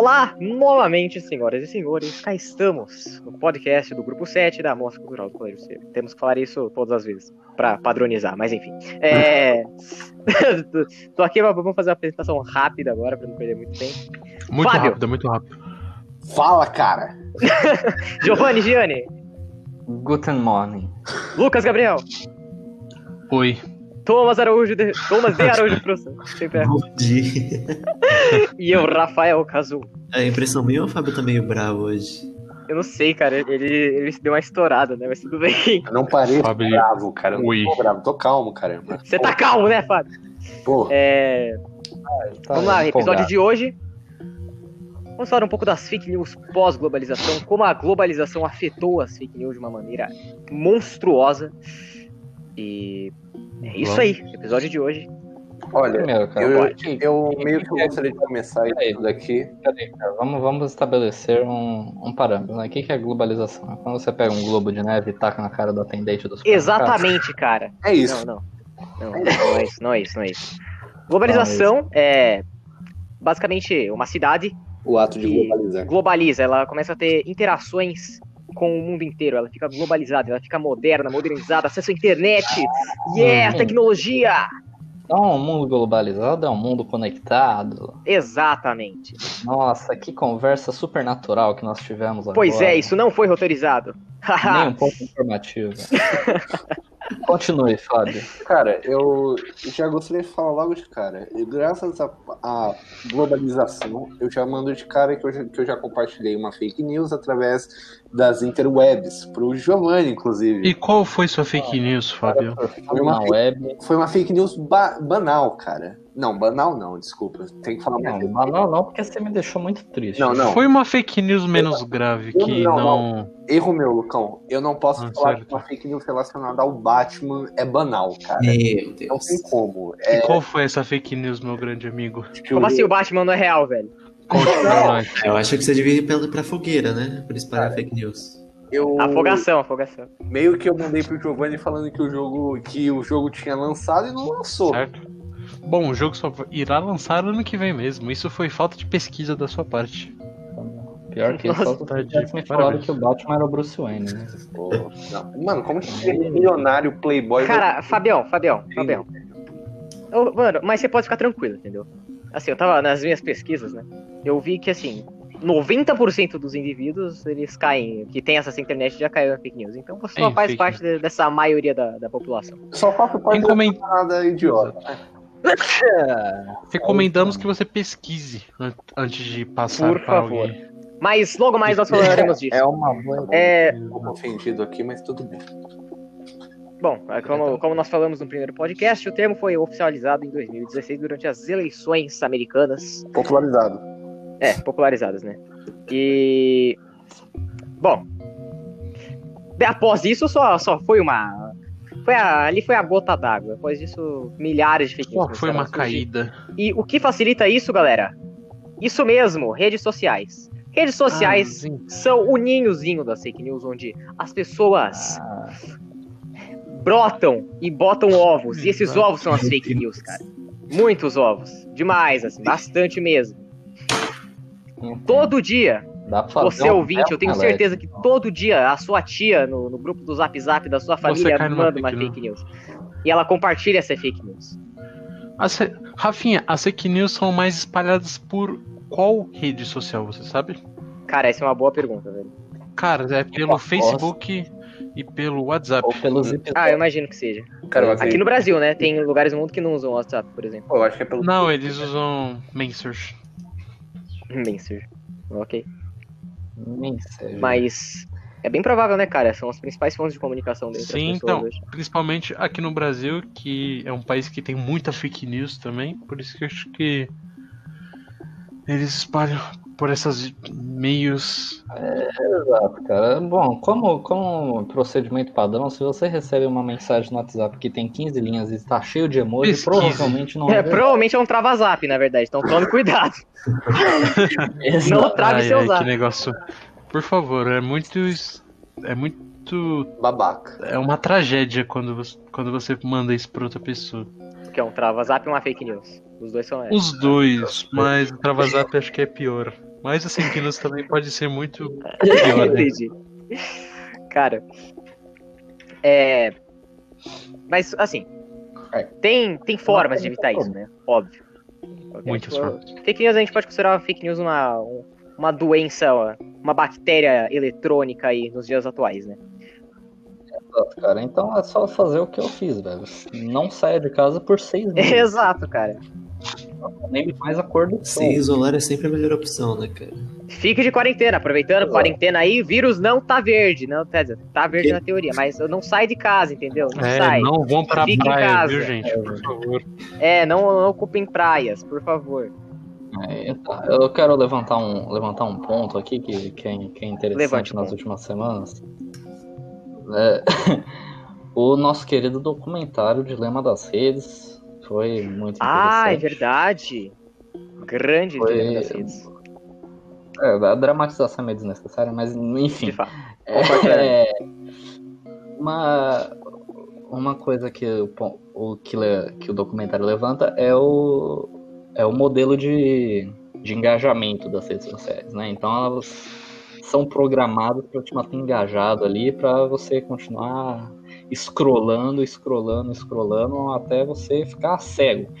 Olá, novamente, senhoras e senhores, cá estamos no podcast do Grupo 7 da Mostra Cultural do Colégio Cedo. Temos que falar isso todas as vezes, pra padronizar, mas enfim. É... Tô aqui, vamos fazer uma apresentação rápida agora, pra não perder muito tempo. Muito Fábio. rápido, muito rápido. Fala, cara. Giovanni Gianni, Guten Morning. Lucas Gabriel, Oi. Thomas Araújo, de... Thomas de Araújo sempre é. Bom dia. E eu, Rafael Cazu. A impressão minha ou o Fábio tá meio bravo hoje? Eu não sei, cara, ele, ele deu uma estourada, né, mas tudo bem. Eu não parei Fábio. bravo, cara. Eu não Ui. tô bravo, tô calmo, caramba. Você tá calmo, né, Fábio? Pô, É... Tá Vamos lá, episódio de hoje. Vamos falar um pouco das fake news pós-globalização, como a globalização afetou as fake news de uma maneira monstruosa. E é isso Vamos. aí, episódio de hoje. Olha, Primeiro, cara, eu, pode- eu meio que gostaria de começar isso daqui. Cadê, cara? Vamos, vamos estabelecer um, um parâmetro. Né? O que que é globalização? É quando você pega um globo de neve e taca na cara do atendente do? Exatamente, cara. É isso. Não, não. Não, não é isso, não é isso, não é isso. Globalização é basicamente uma cidade O ato de globalizar. globaliza, ela começa a ter interações com o mundo inteiro, ela fica globalizada, ela fica moderna, modernizada, acesso à internet, yeah, tecnologia! Então, um mundo globalizado é um mundo conectado. Exatamente. Nossa, que conversa super natural que nós tivemos agora. Pois é, isso não foi roteirizado. Nem um pouco informativo. Continue, Fábio. Cara, eu já gostaria de falar logo de cara. E graças à globalização, eu já mando de cara que eu já, que eu já compartilhei uma fake news através das interwebs, pro Giovanni, inclusive. E qual foi sua fake news, Fábio? Foi uma Na fake- web. Foi uma fake news ba- banal, cara. Não, banal não, desculpa. Tem que falar Não, mais. não, não, não, porque você me deixou muito triste. Não, não. Foi uma fake news menos grave que Não, não. Erro meu, Lucão. Eu não posso Ah, falar certo. que uma fake news relacionada ao Batman é banal, cara. Meu Não Deus. tem como. E É qual foi essa fake news, meu grande amigo? que Como o- assim o Batman não é real, velho? Conte pra. Eu acho que você devia ir pela, pra fogueira, né? Pra espalhar fake news. eu Afogação, afogação. meio que eu mandei pro Giovanni falando que o jogo que o jogo tinha lançado e não lançou. Certo? Bom, o jogo só irá lançar ano que vem mesmo. Isso foi falta de pesquisa da sua parte. Pior que isso, Nossa, só tá se de parabéns. que o Batman era o Bruce Wayne, né? Pô. Mano, como que aquele milionário playboy Cara, Fabião, Fabião, Fabião. Ô, mano, mas você pode ficar tranquilo, entendeu? Assim, eu tava nas minhas pesquisas, né? Eu vi que, assim, 90% dos indivíduos, eles caem, que tem acesso à internet, já caiu na fake news. Então você só Em faz parte de- dessa maioria da, da população. só falta o pai Em comen- nada idiota. Recomendamos que você pesquise an- antes de passar Por para favor. alguém. Mas logo mais nós falaremos disso. É uma boa É, Um pouco ofendido aqui, mas tudo bem. bom, é como, como nós falamos no primeiro podcast, o termo foi oficializado em 2016 durante as eleições americanas. Popularizado. É, popularizadas, né? E. Bom. Após isso, só, só foi uma. Foi a, ali foi a gota d'água. Após isso, milhares de fake news. Foi uma caída? E o que facilita isso, galera? Isso mesmo, redes sociais. Redes sociais Ah, são o ninhozinho das fake news, onde as pessoas Ah, brotam e botam ovos. E esses Exato. ovos são as fake news, cara. Muitos ovos. Demais, assim, bastante mesmo. Todo dia Dá pra fazer Você um ouvinte, eu tenho certeza que todo dia a sua tia no, no grupo do Zap Zap da sua família manda uma fake fake news. E ela compartilha essa fake news. As Rafinha, as fake news são mais espalhadas por qual rede social, você sabe? Cara, essa é uma boa pergunta, velho. Cara, é pelo. Facebook e pelo WhatsApp. Ou pelos episódios. Ah, eu imagino que seja. Cara, Aqui no Brasil, né? Tem lugares no mundo que não usam WhatsApp, por exemplo. Pô, eu acho que é pelo. Não, eles usam Mensage. Messenger. Ok. Mas é bem provável, né, cara? São as principais fontes de comunicação dentro Sim, então, hoje. principalmente aqui no Brasil, que é um país que tem muita fake news também, por isso que eu acho que eles espalham por essas meios. Exato, cara. Bom, como, como procedimento padrão, se você recebe uma mensagem no WhatsApp que tem 15 linhas e está cheio de emoji, Pesquise. provavelmente não É, verdade. provavelmente é um trava-zap, na verdade. Então tome cuidado. Não trave Ai, seu ai, zap. que negócio. Por favor, é muito. É muito. Babaca. É uma tragédia quando você, quando você manda isso pra outra pessoa. Que é um trava-zap e uma fake news. Os dois são. Os dois, mas o Travazap acho que é pior. Mas as fake news também pode ser muito pior, né? Entendi. Cara, é. Mas, assim, É. tem, tem formas de evitar isso, né? Óbvio. Muitas formas. Fake news a gente pode considerar uma fake news uma, um- uma doença, uma bactéria eletrônica aí nos dias atuais, né? Exato, cara. Então é só fazer o que eu fiz, velho. Não saia de casa por seis meses. Exato, cara. Nem mais acordo. Se isolar é sempre a melhor opção, né, cara? Fique de quarentena, aproveitando a quarentena aí, vírus não tá verde, não, quer dizer, tá verde na teoria, mas não sai de casa, entendeu? Não É, sai. não vão pra Fique em praia, casa. viu, gente? Por favor. É, não, não ocupem praias, por favor. É, então, eu quero levantar um, levantar um ponto aqui que, que, é, que é interessante Levante o nas ponto. últimas semanas. É, o nosso querido documentário Dilema das Redes foi muito Ah, é verdade. Grande Foi- É, a dramatização é meio desnecessária, mas enfim. fato. É, uma, uma coisa que o, o que, que o documentário levanta é o, é o modelo de, de engajamento das redes sociais, né? Então elas são programadas para te manter engajado ali para você continuar scrollando, scrollando, scrollando até você ficar cego.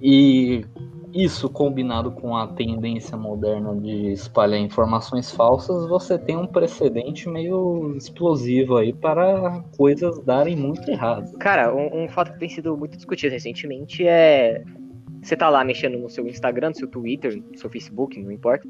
E isso combinado com a tendência moderna de espalhar informações falsas, você tem um precedente meio explosivo aí para coisas darem muito errado. Cara, um, um fato que tem sido muito discutido recentemente é. Você tá lá mexendo no seu Instagram, no seu Twitter, no seu Facebook, não importa.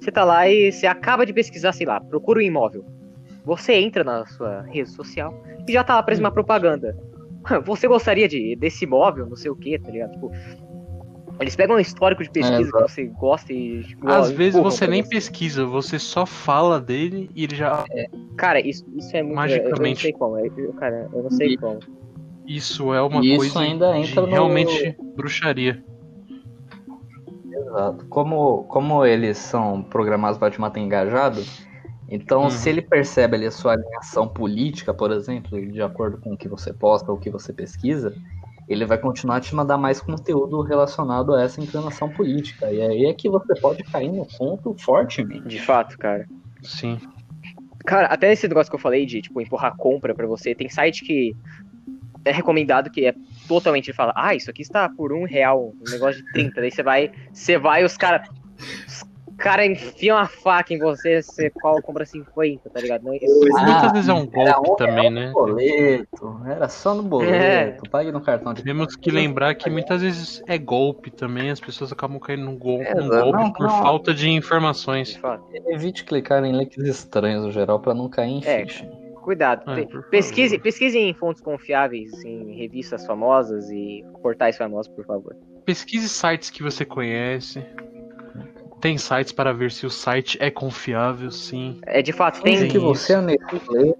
Você tá lá e você acaba de pesquisar, sei lá, procura um imóvel. Você entra na sua rede social e já tá lá aparecendo uma propaganda. Você gostaria de desse imóvel, não sei o que, tá ligado? Tipo, eles pegam um histórico de pesquisa É, que você gosta e. tipo, Às ó, vezes você nem você. pesquisa, você só fala dele e ele já. Cara, isso, isso é muito. Magicamente. Eu não sei como. eu- cara, eu não sei E- como. Isso é uma isso coisa ainda de entra no- realmente bruxaria. Exato. Como, como eles são programados para te manter engajado, então Uhum. se ele percebe ali a sua alinhação política, por exemplo, de acordo com o que você posta ou o que você pesquisa, ele vai continuar a te mandar mais conteúdo relacionado a essa inclinação política. E aí é que você pode cair no ponto fortemente. De fato, cara. Sim. Cara, até esse negócio que eu falei de, tipo, empurrar compra pra você, tem site que é recomendado que é totalmente ele fala, ah, isso aqui está por um real, um negócio de 30. Daí você vai, você vai, os caras. Os caras enfiam a faca em você, você qual compra 50, tá ligado? Não, isso, Mas muitas Ah, vezes é um golpe um também, né? Boleto, era só no boleto, pague no cartão de Temos que lembrar que muitas vezes é golpe também, as pessoas acabam caindo num, gol, É, num não, golpe por não. falta de informações. Evite clicar em links estranhos no geral para não cair em É. phishing. Cuidado. É, pesquise, pesquise em fontes confiáveis, em revistas famosas e portais famosos, por favor. Pesquise sites que você conhece. Tem sites para ver se o site é confiável, sim. É de fato, Finge tem. que você é Nestlé.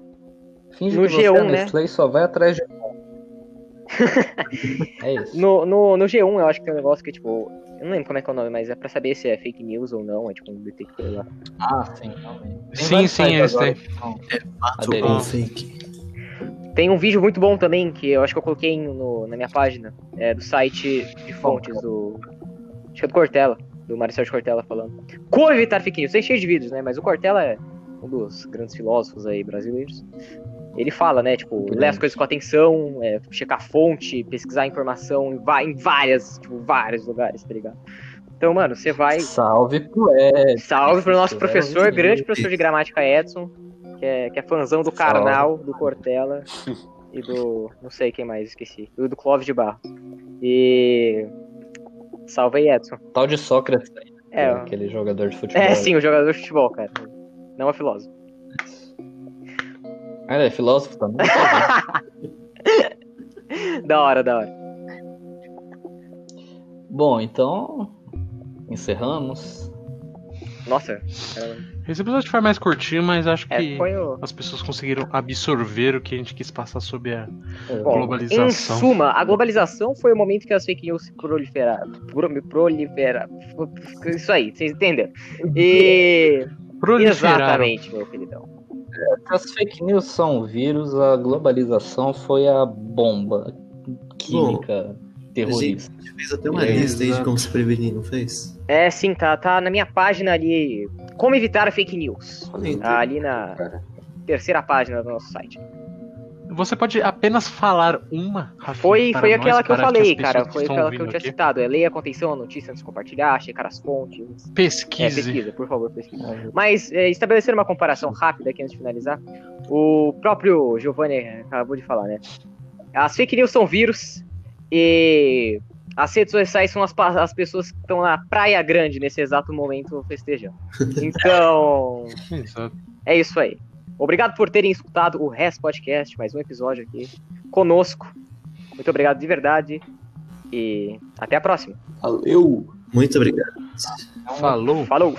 Finge No que você G1, é né? Nestlé e só vai atrás de. é isso. No, no, no G1 eu acho que tem um negócio que, tipo, eu não lembro como é que é o nome, mas é pra saber se é fake news ou não, é tipo um detector lá. Ah, sim, realmente. Tem Sim, sim, esse tem. que são Fato ou fake? Tem um vídeo muito bom também, que eu acho que eu coloquei no, na minha página, é do site de fontes do. Acho que é do Cortella, do Marcelo de Cortella falando. Como evitar fake news? Tem cheio de vídeos, né? Mas o Cortella é um dos grandes filósofos aí brasileiros. Ele fala, né? Tipo, ler as coisas com atenção, é, checar a fonte, pesquisar informação em, em várias, tipo, vários lugares, tá ligado? Então, mano, você vai. Salve pro Ed. Salve pro nosso professor, grande professor de gramática Edson, que é, que é fãzão do. Karnal, do Cortella e do. não sei quem mais, esqueci. E do Clóvis de Barro. E. Salve aí, Edson. Tal de Sócrates, aí, É, aquele jogador de futebol. é sim, o jogador de futebol, cara. Não é filósofo. Ah, ele é filósofo também? Da hora, da hora. Bom, então. Encerramos. Nossa, Esse episódio foi mais curtinho, mas acho é, que foi o. as pessoas conseguiram absorver o que a gente quis passar sobre a Bom, globalização. Em suma, a globalização foi o momento que as fake news se proliferaram. Pro, prolifera, isso aí, vocês entenderam? E. proliferaram. Exatamente, meu queridão. As fake news são vírus, a globalização foi a bomba química terrorista. A gente fez até uma É, lista aí de como se prevenir, não fez? É, sim, tá, tá na minha página ali. Como evitar fake news. Aí, Ali na cara. terceira página do nosso site. Você pode apenas falar uma, Rafinha, Foi, foi nós, aquela que eu falei, cara. Foi aquela que eu tinha aqui. citado. É leia com atenção a notícia antes de compartilhar, checar as fontes. É, Pesquise. pesquisa, por favor, pesquisa. Mas, é, estabelecendo uma comparação rápida aqui antes de finalizar, o próprio Giovanni acabou de falar, né? As fake news são vírus e as redes sociais são as, as pessoas que estão na Praia Grande nesse exato momento festejando. Então, é isso aí. Obrigado por terem escutado o Rest Podcast, mais um episódio aqui conosco. Muito obrigado de verdade e até a próxima. Valeu! Muito obrigado. Falou. Falou!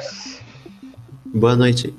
Boa noite.